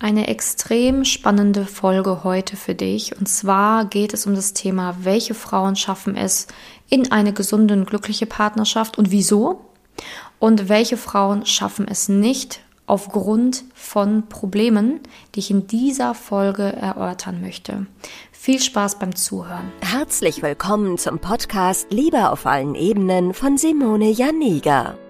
Eine extrem spannende Folge heute für dich. Und zwar geht es um das Thema, welche Frauen schaffen es in eine gesunde und glückliche Partnerschaft und wieso? Und welche Frauen schaffen es nicht aufgrund von Problemen, die ich in dieser Folge erörtern möchte. Viel Spaß beim Zuhören. Herzlich willkommen zum Podcast Liebe auf allen Ebenen von Simone Janiga.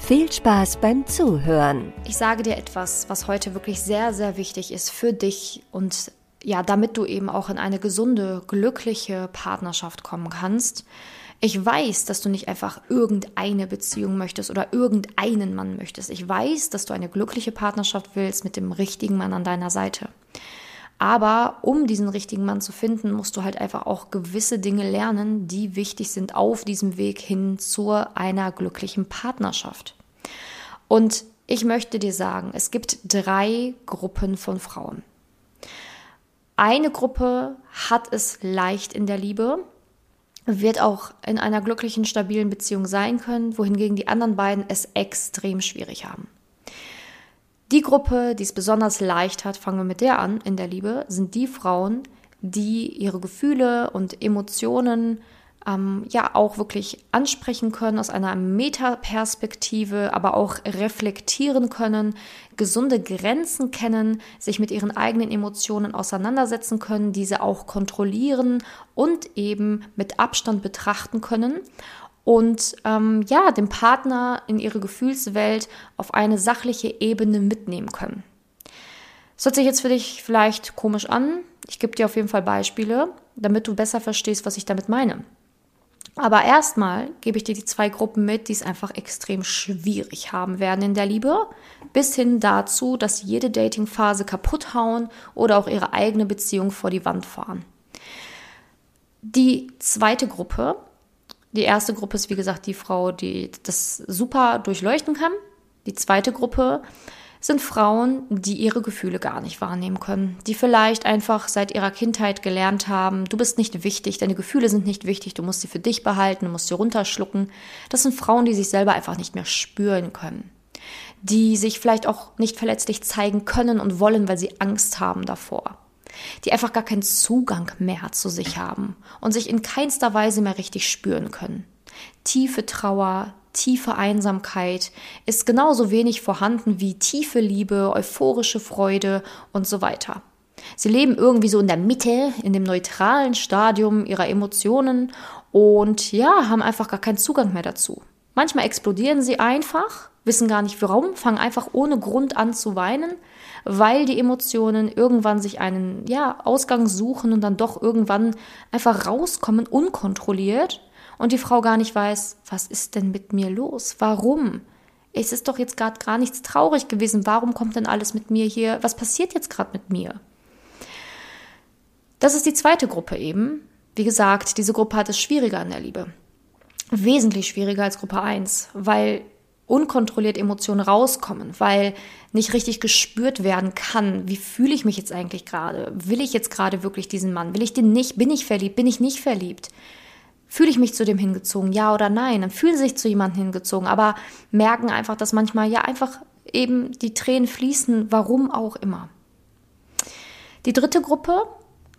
Viel Spaß beim Zuhören. Ich sage dir etwas, was heute wirklich sehr, sehr wichtig ist für dich und ja, damit du eben auch in eine gesunde, glückliche Partnerschaft kommen kannst. Ich weiß, dass du nicht einfach irgendeine Beziehung möchtest oder irgendeinen Mann möchtest. Ich weiß, dass du eine glückliche Partnerschaft willst mit dem richtigen Mann an deiner Seite. Aber um diesen richtigen Mann zu finden, musst du halt einfach auch gewisse Dinge lernen, die wichtig sind auf diesem Weg hin zu einer glücklichen Partnerschaft. Und ich möchte dir sagen, es gibt drei Gruppen von Frauen. Eine Gruppe hat es leicht in der Liebe, wird auch in einer glücklichen, stabilen Beziehung sein können, wohingegen die anderen beiden es extrem schwierig haben. Die Gruppe, die es besonders leicht hat, fangen wir mit der an in der Liebe, sind die Frauen, die ihre Gefühle und Emotionen ähm, ja auch wirklich ansprechen können aus einer Metaperspektive, aber auch reflektieren können, gesunde Grenzen kennen, sich mit ihren eigenen Emotionen auseinandersetzen können, diese auch kontrollieren und eben mit Abstand betrachten können und ähm, ja, den Partner in ihre Gefühlswelt auf eine sachliche Ebene mitnehmen können. Das hört sich jetzt für dich vielleicht komisch an. Ich gebe dir auf jeden Fall Beispiele, damit du besser verstehst, was ich damit meine. Aber erstmal gebe ich dir die zwei Gruppen mit, die es einfach extrem schwierig haben werden in der Liebe, bis hin dazu, dass sie jede Datingphase kaputt hauen oder auch ihre eigene Beziehung vor die Wand fahren. Die zweite Gruppe, die erste Gruppe ist, wie gesagt, die Frau, die das super durchleuchten kann. Die zweite Gruppe sind Frauen, die ihre Gefühle gar nicht wahrnehmen können, die vielleicht einfach seit ihrer Kindheit gelernt haben, du bist nicht wichtig, deine Gefühle sind nicht wichtig, du musst sie für dich behalten, du musst sie runterschlucken. Das sind Frauen, die sich selber einfach nicht mehr spüren können, die sich vielleicht auch nicht verletzlich zeigen können und wollen, weil sie Angst haben davor, die einfach gar keinen Zugang mehr zu sich haben und sich in keinster Weise mehr richtig spüren können. Tiefe Trauer, tiefe Einsamkeit ist genauso wenig vorhanden wie tiefe Liebe, euphorische Freude und so weiter. Sie leben irgendwie so in der Mitte, in dem neutralen Stadium ihrer Emotionen und ja, haben einfach gar keinen Zugang mehr dazu. Manchmal explodieren sie einfach, wissen gar nicht warum, fangen einfach ohne Grund an zu weinen, weil die Emotionen irgendwann sich einen ja, Ausgang suchen und dann doch irgendwann einfach rauskommen, unkontrolliert und die Frau gar nicht weiß, was ist denn mit mir los? Warum? Es ist doch jetzt gerade gar nichts traurig gewesen. Warum kommt denn alles mit mir hier? Was passiert jetzt gerade mit mir? Das ist die zweite Gruppe eben. Wie gesagt, diese Gruppe hat es schwieriger in der Liebe. Wesentlich schwieriger als Gruppe 1, weil unkontrolliert Emotionen rauskommen, weil nicht richtig gespürt werden kann, wie fühle ich mich jetzt eigentlich gerade? Will ich jetzt gerade wirklich diesen Mann? Will ich den nicht? Bin ich verliebt? Bin ich nicht verliebt? Fühle ich mich zu dem hingezogen, ja oder nein? Dann fühlen sich zu jemandem hingezogen, aber merken einfach, dass manchmal ja einfach eben die Tränen fließen, warum auch immer. Die dritte Gruppe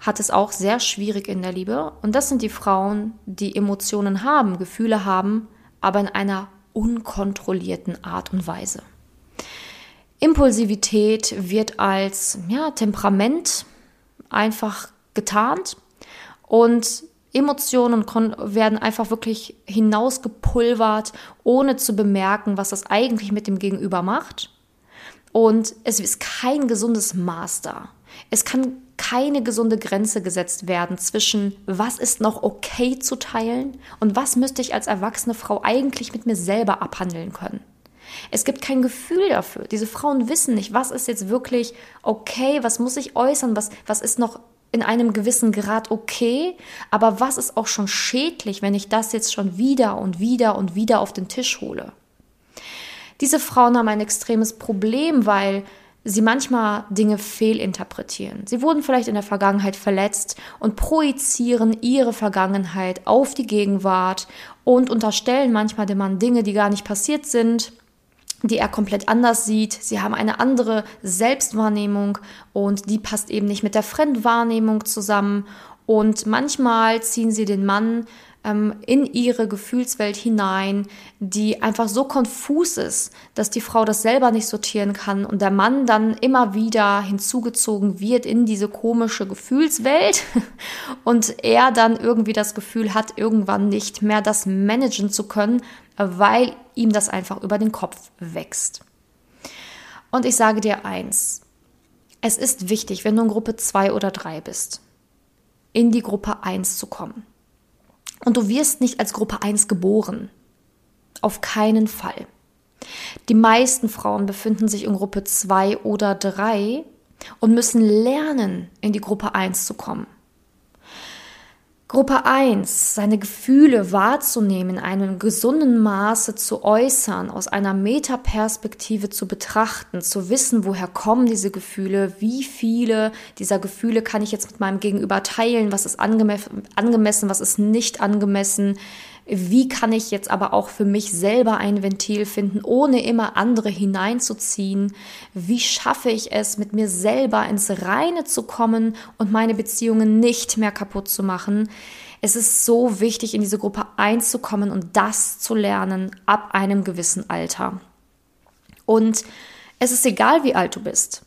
hat es auch sehr schwierig in der Liebe und das sind die Frauen, die Emotionen haben, Gefühle haben, aber in einer unkontrollierten Art und Weise. Impulsivität wird als ja, Temperament einfach getarnt und Emotionen werden einfach wirklich hinausgepulvert, ohne zu bemerken, was das eigentlich mit dem Gegenüber macht. Und es ist kein gesundes da. Es kann keine gesunde Grenze gesetzt werden zwischen, was ist noch okay zu teilen und was müsste ich als erwachsene Frau eigentlich mit mir selber abhandeln können. Es gibt kein Gefühl dafür. Diese Frauen wissen nicht, was ist jetzt wirklich okay, was muss ich äußern, was, was ist noch in einem gewissen Grad okay, aber was ist auch schon schädlich, wenn ich das jetzt schon wieder und wieder und wieder auf den Tisch hole? Diese Frauen haben ein extremes Problem, weil sie manchmal Dinge fehlinterpretieren. Sie wurden vielleicht in der Vergangenheit verletzt und projizieren ihre Vergangenheit auf die Gegenwart und unterstellen manchmal dem Mann Dinge, die gar nicht passiert sind die er komplett anders sieht. Sie haben eine andere Selbstwahrnehmung und die passt eben nicht mit der Fremdwahrnehmung zusammen. Und manchmal ziehen sie den Mann ähm, in ihre Gefühlswelt hinein, die einfach so konfus ist, dass die Frau das selber nicht sortieren kann und der Mann dann immer wieder hinzugezogen wird in diese komische Gefühlswelt und er dann irgendwie das Gefühl hat, irgendwann nicht mehr das managen zu können, weil ihm das einfach über den Kopf wächst. Und ich sage dir eins, es ist wichtig, wenn du in Gruppe 2 oder 3 bist, in die Gruppe 1 zu kommen. Und du wirst nicht als Gruppe 1 geboren. Auf keinen Fall. Die meisten Frauen befinden sich in Gruppe 2 oder 3 und müssen lernen, in die Gruppe 1 zu kommen. Gruppe 1, seine Gefühle wahrzunehmen, in einem gesunden Maße zu äußern, aus einer Metaperspektive zu betrachten, zu wissen, woher kommen diese Gefühle, wie viele dieser Gefühle kann ich jetzt mit meinem Gegenüber teilen, was ist angemessen, was ist nicht angemessen, wie kann ich jetzt aber auch für mich selber ein Ventil finden, ohne immer andere hineinzuziehen? Wie schaffe ich es, mit mir selber ins Reine zu kommen und meine Beziehungen nicht mehr kaputt zu machen? Es ist so wichtig, in diese Gruppe einzukommen und das zu lernen ab einem gewissen Alter. Und es ist egal, wie alt du bist.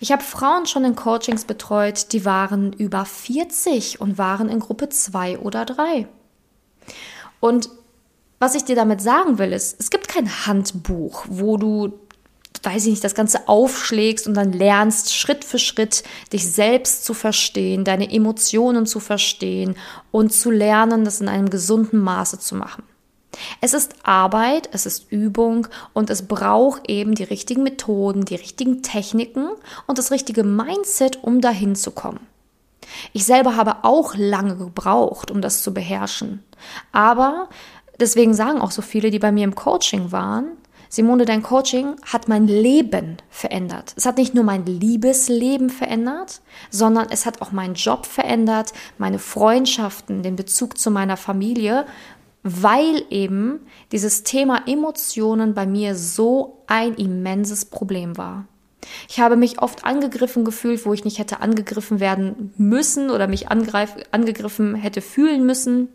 Ich habe Frauen schon in Coachings betreut, die waren über 40 und waren in Gruppe 2 oder 3. Und was ich dir damit sagen will, ist, es gibt kein Handbuch, wo du, weiß ich nicht, das Ganze aufschlägst und dann lernst, Schritt für Schritt dich selbst zu verstehen, deine Emotionen zu verstehen und zu lernen, das in einem gesunden Maße zu machen. Es ist Arbeit, es ist Übung und es braucht eben die richtigen Methoden, die richtigen Techniken und das richtige Mindset, um dahin zu kommen. Ich selber habe auch lange gebraucht, um das zu beherrschen. Aber deswegen sagen auch so viele, die bei mir im Coaching waren, Simone, dein Coaching hat mein Leben verändert. Es hat nicht nur mein Liebesleben verändert, sondern es hat auch meinen Job verändert, meine Freundschaften, den Bezug zu meiner Familie, weil eben dieses Thema Emotionen bei mir so ein immenses Problem war. Ich habe mich oft angegriffen gefühlt, wo ich nicht hätte angegriffen werden müssen oder mich angegriffen hätte fühlen müssen.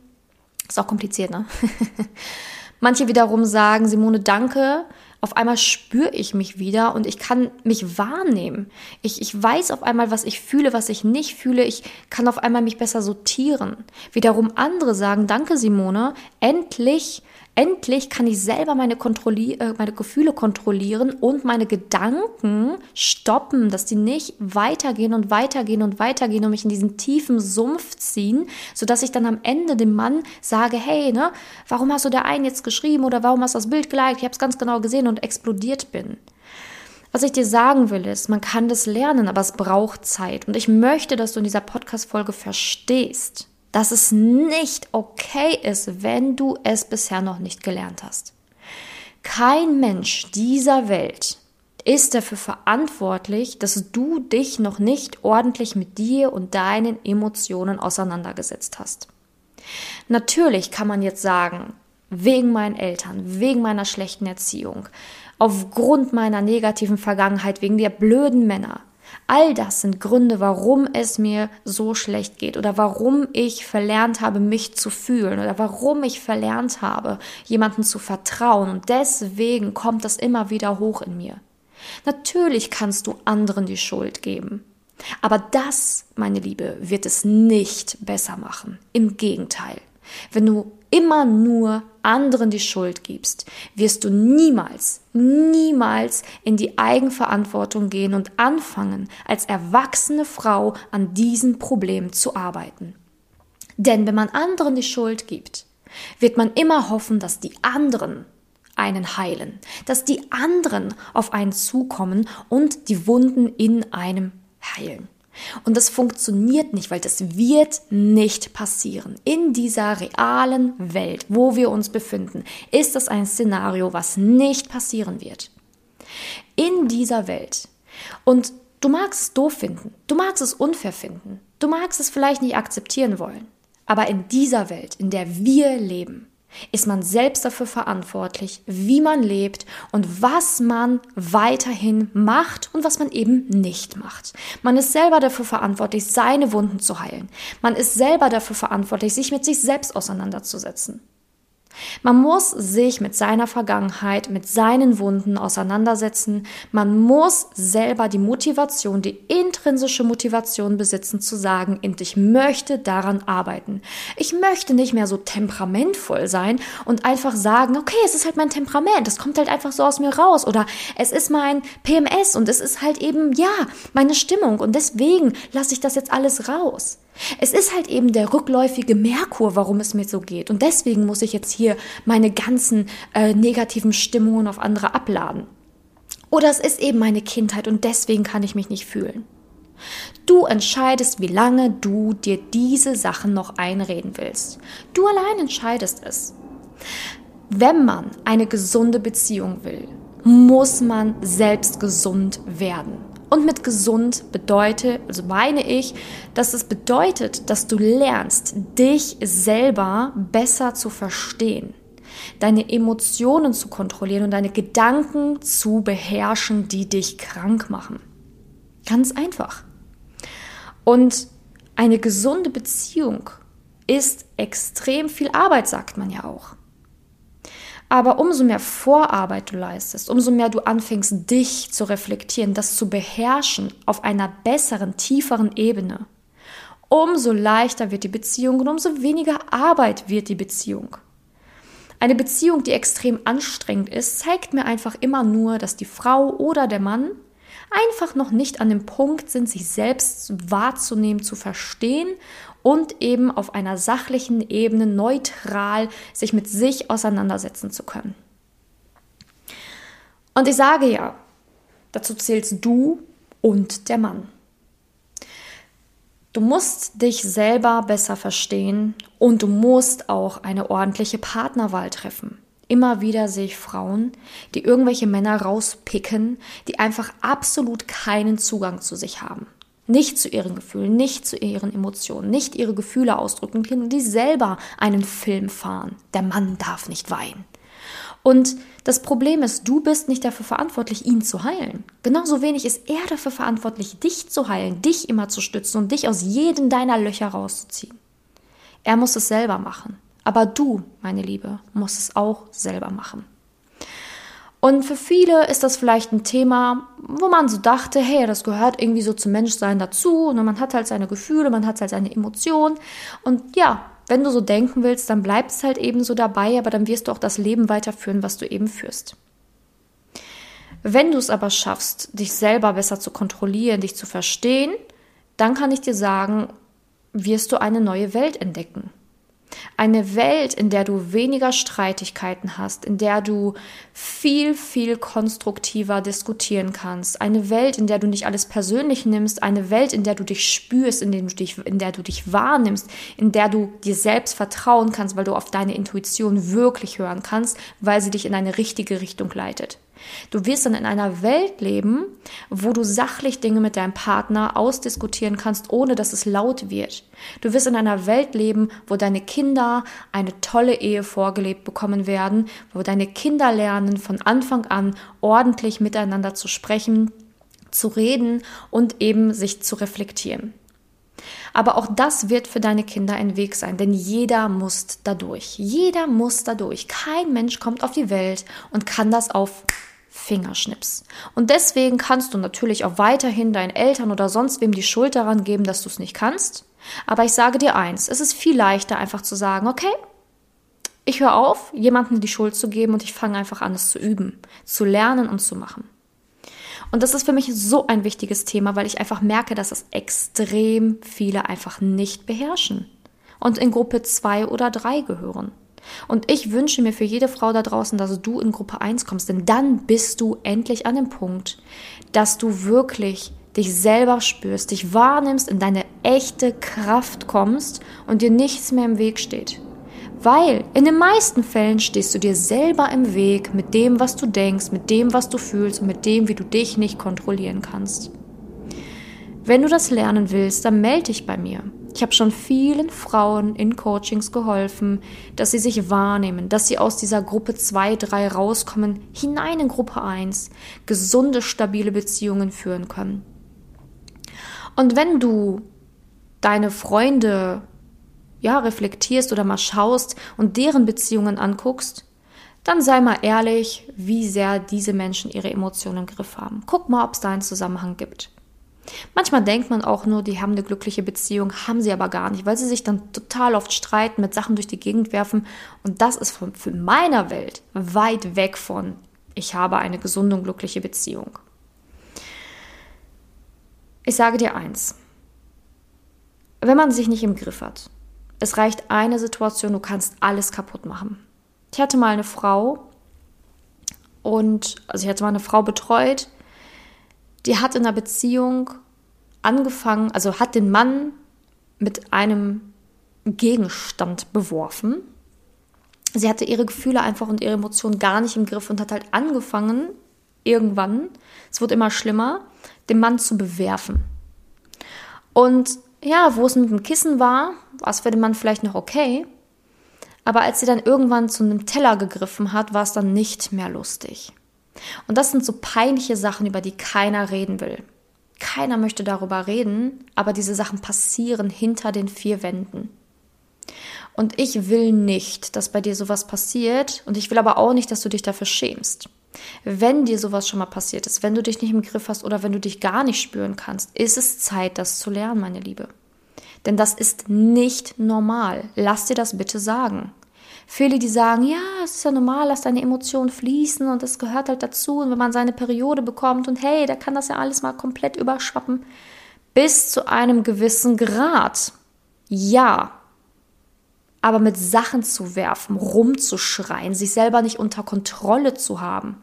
Ist auch kompliziert, ne? Manche wiederum sagen, Simone, danke. Auf einmal spüre ich mich wieder und ich kann mich wahrnehmen. Ich, ich weiß auf einmal, was ich fühle, was ich nicht fühle. Ich kann auf einmal mich besser sortieren. Wiederum andere sagen, danke Simone, endlich Endlich kann ich selber meine, Kontrolli äh, meine Gefühle kontrollieren und meine Gedanken stoppen, dass die nicht weitergehen und weitergehen und weitergehen und mich in diesen tiefen Sumpf ziehen, sodass ich dann am Ende dem Mann sage, hey, ne, warum hast du der einen jetzt geschrieben oder warum hast du das Bild geliked? Ich habe es ganz genau gesehen und explodiert bin. Was ich dir sagen will, ist, man kann das lernen, aber es braucht Zeit. Und ich möchte, dass du in dieser Podcast-Folge verstehst, dass es nicht okay ist, wenn du es bisher noch nicht gelernt hast. Kein Mensch dieser Welt ist dafür verantwortlich, dass du dich noch nicht ordentlich mit dir und deinen Emotionen auseinandergesetzt hast. Natürlich kann man jetzt sagen, wegen meinen Eltern, wegen meiner schlechten Erziehung, aufgrund meiner negativen Vergangenheit, wegen der blöden Männer, All das sind Gründe, warum es mir so schlecht geht oder warum ich verlernt habe, mich zu fühlen oder warum ich verlernt habe, jemandem zu vertrauen. Und deswegen kommt das immer wieder hoch in mir. Natürlich kannst du anderen die Schuld geben. Aber das, meine Liebe, wird es nicht besser machen. Im Gegenteil. Wenn du immer nur anderen die Schuld gibst, wirst du niemals, niemals in die Eigenverantwortung gehen und anfangen, als erwachsene Frau an diesem Problem zu arbeiten. Denn wenn man anderen die Schuld gibt, wird man immer hoffen, dass die anderen einen heilen, dass die anderen auf einen zukommen und die Wunden in einem heilen. Und das funktioniert nicht, weil das wird nicht passieren. In dieser realen Welt, wo wir uns befinden, ist das ein Szenario, was nicht passieren wird. In dieser Welt. Und du magst es doof finden, du magst es unfair finden, du magst es vielleicht nicht akzeptieren wollen. Aber in dieser Welt, in der wir leben, ist man selbst dafür verantwortlich, wie man lebt und was man weiterhin macht und was man eben nicht macht. Man ist selber dafür verantwortlich, seine Wunden zu heilen. Man ist selber dafür verantwortlich, sich mit sich selbst auseinanderzusetzen. Man muss sich mit seiner Vergangenheit, mit seinen Wunden auseinandersetzen. Man muss selber die Motivation, die intrinsische Motivation besitzen, zu sagen, ich möchte daran arbeiten. Ich möchte nicht mehr so temperamentvoll sein und einfach sagen, okay, es ist halt mein Temperament, das kommt halt einfach so aus mir raus oder es ist mein PMS und es ist halt eben, ja, meine Stimmung und deswegen lasse ich das jetzt alles raus. Es ist halt eben der rückläufige Merkur, warum es mir so geht. Und deswegen muss ich jetzt hier meine ganzen äh, negativen Stimmungen auf andere abladen. Oder es ist eben meine Kindheit und deswegen kann ich mich nicht fühlen. Du entscheidest, wie lange du dir diese Sachen noch einreden willst. Du allein entscheidest es. Wenn man eine gesunde Beziehung will, muss man selbst gesund werden. Und mit gesund bedeutet, also meine ich, dass es bedeutet, dass du lernst, dich selber besser zu verstehen, deine Emotionen zu kontrollieren und deine Gedanken zu beherrschen, die dich krank machen. Ganz einfach. Und eine gesunde Beziehung ist extrem viel Arbeit, sagt man ja auch. Aber umso mehr Vorarbeit du leistest, umso mehr du anfängst, dich zu reflektieren, das zu beherrschen auf einer besseren, tieferen Ebene, umso leichter wird die Beziehung und umso weniger Arbeit wird die Beziehung. Eine Beziehung, die extrem anstrengend ist, zeigt mir einfach immer nur, dass die Frau oder der Mann einfach noch nicht an dem Punkt sind, sich selbst wahrzunehmen, zu verstehen und eben auf einer sachlichen Ebene neutral sich mit sich auseinandersetzen zu können. Und ich sage ja, dazu zählst du und der Mann. Du musst dich selber besser verstehen und du musst auch eine ordentliche Partnerwahl treffen. Immer wieder sehe ich Frauen, die irgendwelche Männer rauspicken, die einfach absolut keinen Zugang zu sich haben nicht zu ihren Gefühlen, nicht zu ihren Emotionen, nicht ihre Gefühle ausdrücken können, die selber einen Film fahren. Der Mann darf nicht weinen. Und das Problem ist, du bist nicht dafür verantwortlich, ihn zu heilen. Genauso wenig ist er dafür verantwortlich, dich zu heilen, dich immer zu stützen und dich aus jedem deiner Löcher rauszuziehen. Er muss es selber machen. Aber du, meine Liebe, musst es auch selber machen. Und für viele ist das vielleicht ein Thema, wo man so dachte, hey, das gehört irgendwie so zum Menschsein dazu. Und man hat halt seine Gefühle, man hat halt seine Emotionen. Und ja, wenn du so denken willst, dann bleibt es halt eben so dabei, aber dann wirst du auch das Leben weiterführen, was du eben führst. Wenn du es aber schaffst, dich selber besser zu kontrollieren, dich zu verstehen, dann kann ich dir sagen, wirst du eine neue Welt entdecken. Eine Welt, in der du weniger Streitigkeiten hast, in der du viel, viel konstruktiver diskutieren kannst. Eine Welt, in der du nicht alles persönlich nimmst. Eine Welt, in der du dich spürst, in, der du dich, in der du dich wahrnimmst, in der du dir selbst vertrauen kannst, weil du auf deine Intuition wirklich hören kannst, weil sie dich in eine richtige Richtung leitet. Du wirst dann in einer Welt leben, wo du sachlich Dinge mit deinem Partner ausdiskutieren kannst, ohne dass es laut wird. Du wirst in einer Welt leben, wo deine Kinder eine tolle Ehe vorgelebt bekommen werden, wo deine Kinder lernen, von Anfang an ordentlich miteinander zu sprechen, zu reden und eben sich zu reflektieren. Aber auch das wird für deine Kinder ein Weg sein, denn jeder muss dadurch. Jeder muss dadurch. Kein Mensch kommt auf die Welt und kann das auf Fingerschnips. Und deswegen kannst du natürlich auch weiterhin deinen Eltern oder sonst wem die Schuld daran geben, dass du es nicht kannst. Aber ich sage dir eins, es ist viel leichter einfach zu sagen, okay, ich höre auf, jemandem die Schuld zu geben und ich fange einfach an, es zu üben, zu lernen und zu machen. Und das ist für mich so ein wichtiges Thema, weil ich einfach merke, dass es extrem viele einfach nicht beherrschen und in Gruppe 2 oder 3 gehören. Und ich wünsche mir für jede Frau da draußen, dass du in Gruppe 1 kommst, denn dann bist du endlich an dem Punkt, dass du wirklich dich selber spürst, dich wahrnimmst, in deine echte Kraft kommst und dir nichts mehr im Weg steht. Weil in den meisten Fällen stehst du dir selber im Weg mit dem, was du denkst, mit dem, was du fühlst und mit dem, wie du dich nicht kontrollieren kannst. Wenn du das lernen willst, dann melde dich bei mir. Ich habe schon vielen Frauen in Coachings geholfen, dass sie sich wahrnehmen, dass sie aus dieser Gruppe 2, 3 rauskommen, hinein in Gruppe 1, gesunde, stabile Beziehungen führen können. Und wenn du deine Freunde ja, reflektierst oder mal schaust und deren Beziehungen anguckst, dann sei mal ehrlich, wie sehr diese Menschen ihre Emotionen im Griff haben. Guck mal, ob es da einen Zusammenhang gibt. Manchmal denkt man auch nur, die haben eine glückliche Beziehung, haben sie aber gar nicht, weil sie sich dann total oft streiten, mit Sachen durch die Gegend werfen. Und das ist von, für meiner Welt weit weg von, ich habe eine gesunde und glückliche Beziehung. Ich sage dir eins, wenn man sich nicht im Griff hat, es reicht eine Situation, du kannst alles kaputt machen. Ich hatte mal eine Frau und, also ich hatte mal eine Frau betreut, die hat in einer Beziehung angefangen, also hat den Mann mit einem Gegenstand beworfen. Sie hatte ihre Gefühle einfach und ihre Emotionen gar nicht im Griff und hat halt angefangen, irgendwann, es wurde immer schlimmer, den Mann zu bewerfen. Und ja, wo es mit dem Kissen war, war es für den Mann vielleicht noch okay. Aber als sie dann irgendwann zu einem Teller gegriffen hat, war es dann nicht mehr lustig. Und das sind so peinliche Sachen, über die keiner reden will. Keiner möchte darüber reden, aber diese Sachen passieren hinter den vier Wänden. Und ich will nicht, dass bei dir sowas passiert und ich will aber auch nicht, dass du dich dafür schämst. Wenn dir sowas schon mal passiert ist, wenn du dich nicht im Griff hast oder wenn du dich gar nicht spüren kannst, ist es Zeit, das zu lernen, meine Liebe. Denn das ist nicht normal. Lass dir das bitte sagen. Viele, die sagen, ja, es ist ja normal, lass deine Emotionen fließen und das gehört halt dazu. Und wenn man seine Periode bekommt und hey, da kann das ja alles mal komplett überschwappen. Bis zu einem gewissen Grad. Ja. Aber mit Sachen zu werfen, rumzuschreien, sich selber nicht unter Kontrolle zu haben,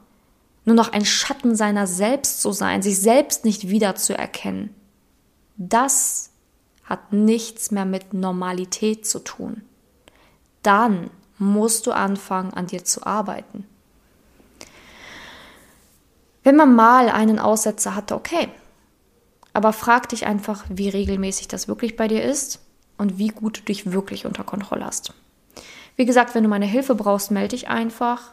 nur noch ein Schatten seiner selbst zu sein, sich selbst nicht wiederzuerkennen, das hat nichts mehr mit Normalität zu tun. Dann musst du anfangen, an dir zu arbeiten. Wenn man mal einen Aussetzer hatte, okay. Aber frag dich einfach, wie regelmäßig das wirklich bei dir ist und wie gut du dich wirklich unter Kontrolle hast. Wie gesagt, wenn du meine Hilfe brauchst, melde dich einfach.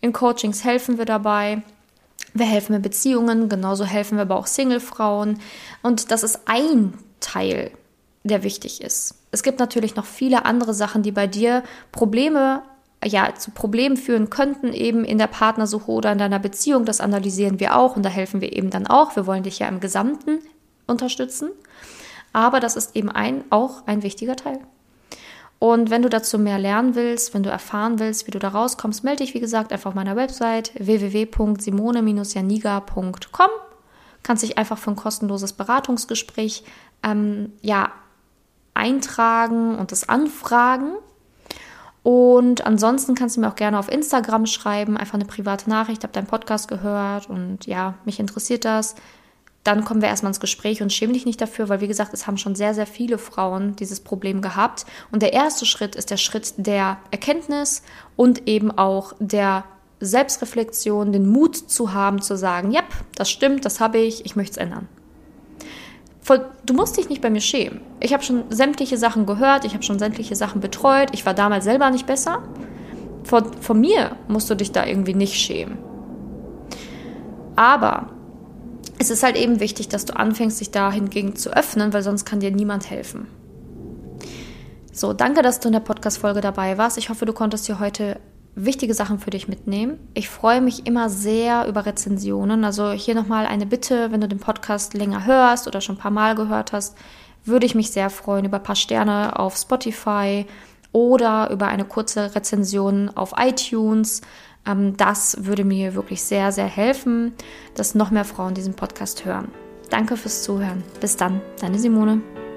In Coachings helfen wir dabei. Wir helfen mit Beziehungen, genauso helfen wir aber auch Single-Frauen. Und das ist ein Teil, der wichtig ist. Es gibt natürlich noch viele andere Sachen, die bei dir Probleme ja, zu Problemen führen könnten, eben in der Partnersuche oder in deiner Beziehung. Das analysieren wir auch und da helfen wir eben dann auch. Wir wollen dich ja im Gesamten unterstützen. Aber das ist eben ein, auch ein wichtiger Teil. Und wenn du dazu mehr lernen willst, wenn du erfahren willst, wie du da rauskommst, melde dich, wie gesagt, einfach auf meiner Website www.simone-janiga.com. Kannst dich einfach für ein kostenloses Beratungsgespräch ähm, ja, eintragen und das anfragen. Und ansonsten kannst du mir auch gerne auf Instagram schreiben, einfach eine private Nachricht, habe deinen Podcast gehört und ja, mich interessiert das. Dann kommen wir erstmal ins Gespräch und schäme dich nicht dafür, weil wie gesagt, es haben schon sehr, sehr viele Frauen dieses Problem gehabt. Und der erste Schritt ist der Schritt der Erkenntnis und eben auch der Selbstreflexion, den Mut zu haben, zu sagen, ja, das stimmt, das habe ich, ich möchte es ändern du musst dich nicht bei mir schämen. Ich habe schon sämtliche Sachen gehört, ich habe schon sämtliche Sachen betreut, ich war damals selber nicht besser. Von, von mir musst du dich da irgendwie nicht schämen. Aber es ist halt eben wichtig, dass du anfängst, dich da hingegen zu öffnen, weil sonst kann dir niemand helfen. So, danke, dass du in der Podcast-Folge dabei warst. Ich hoffe, du konntest dir heute wichtige Sachen für dich mitnehmen. Ich freue mich immer sehr über Rezensionen. Also hier nochmal eine Bitte, wenn du den Podcast länger hörst oder schon ein paar Mal gehört hast, würde ich mich sehr freuen über ein paar Sterne auf Spotify oder über eine kurze Rezension auf iTunes. Ähm, das würde mir wirklich sehr, sehr helfen, dass noch mehr Frauen diesen Podcast hören. Danke fürs Zuhören. Bis dann, deine Simone.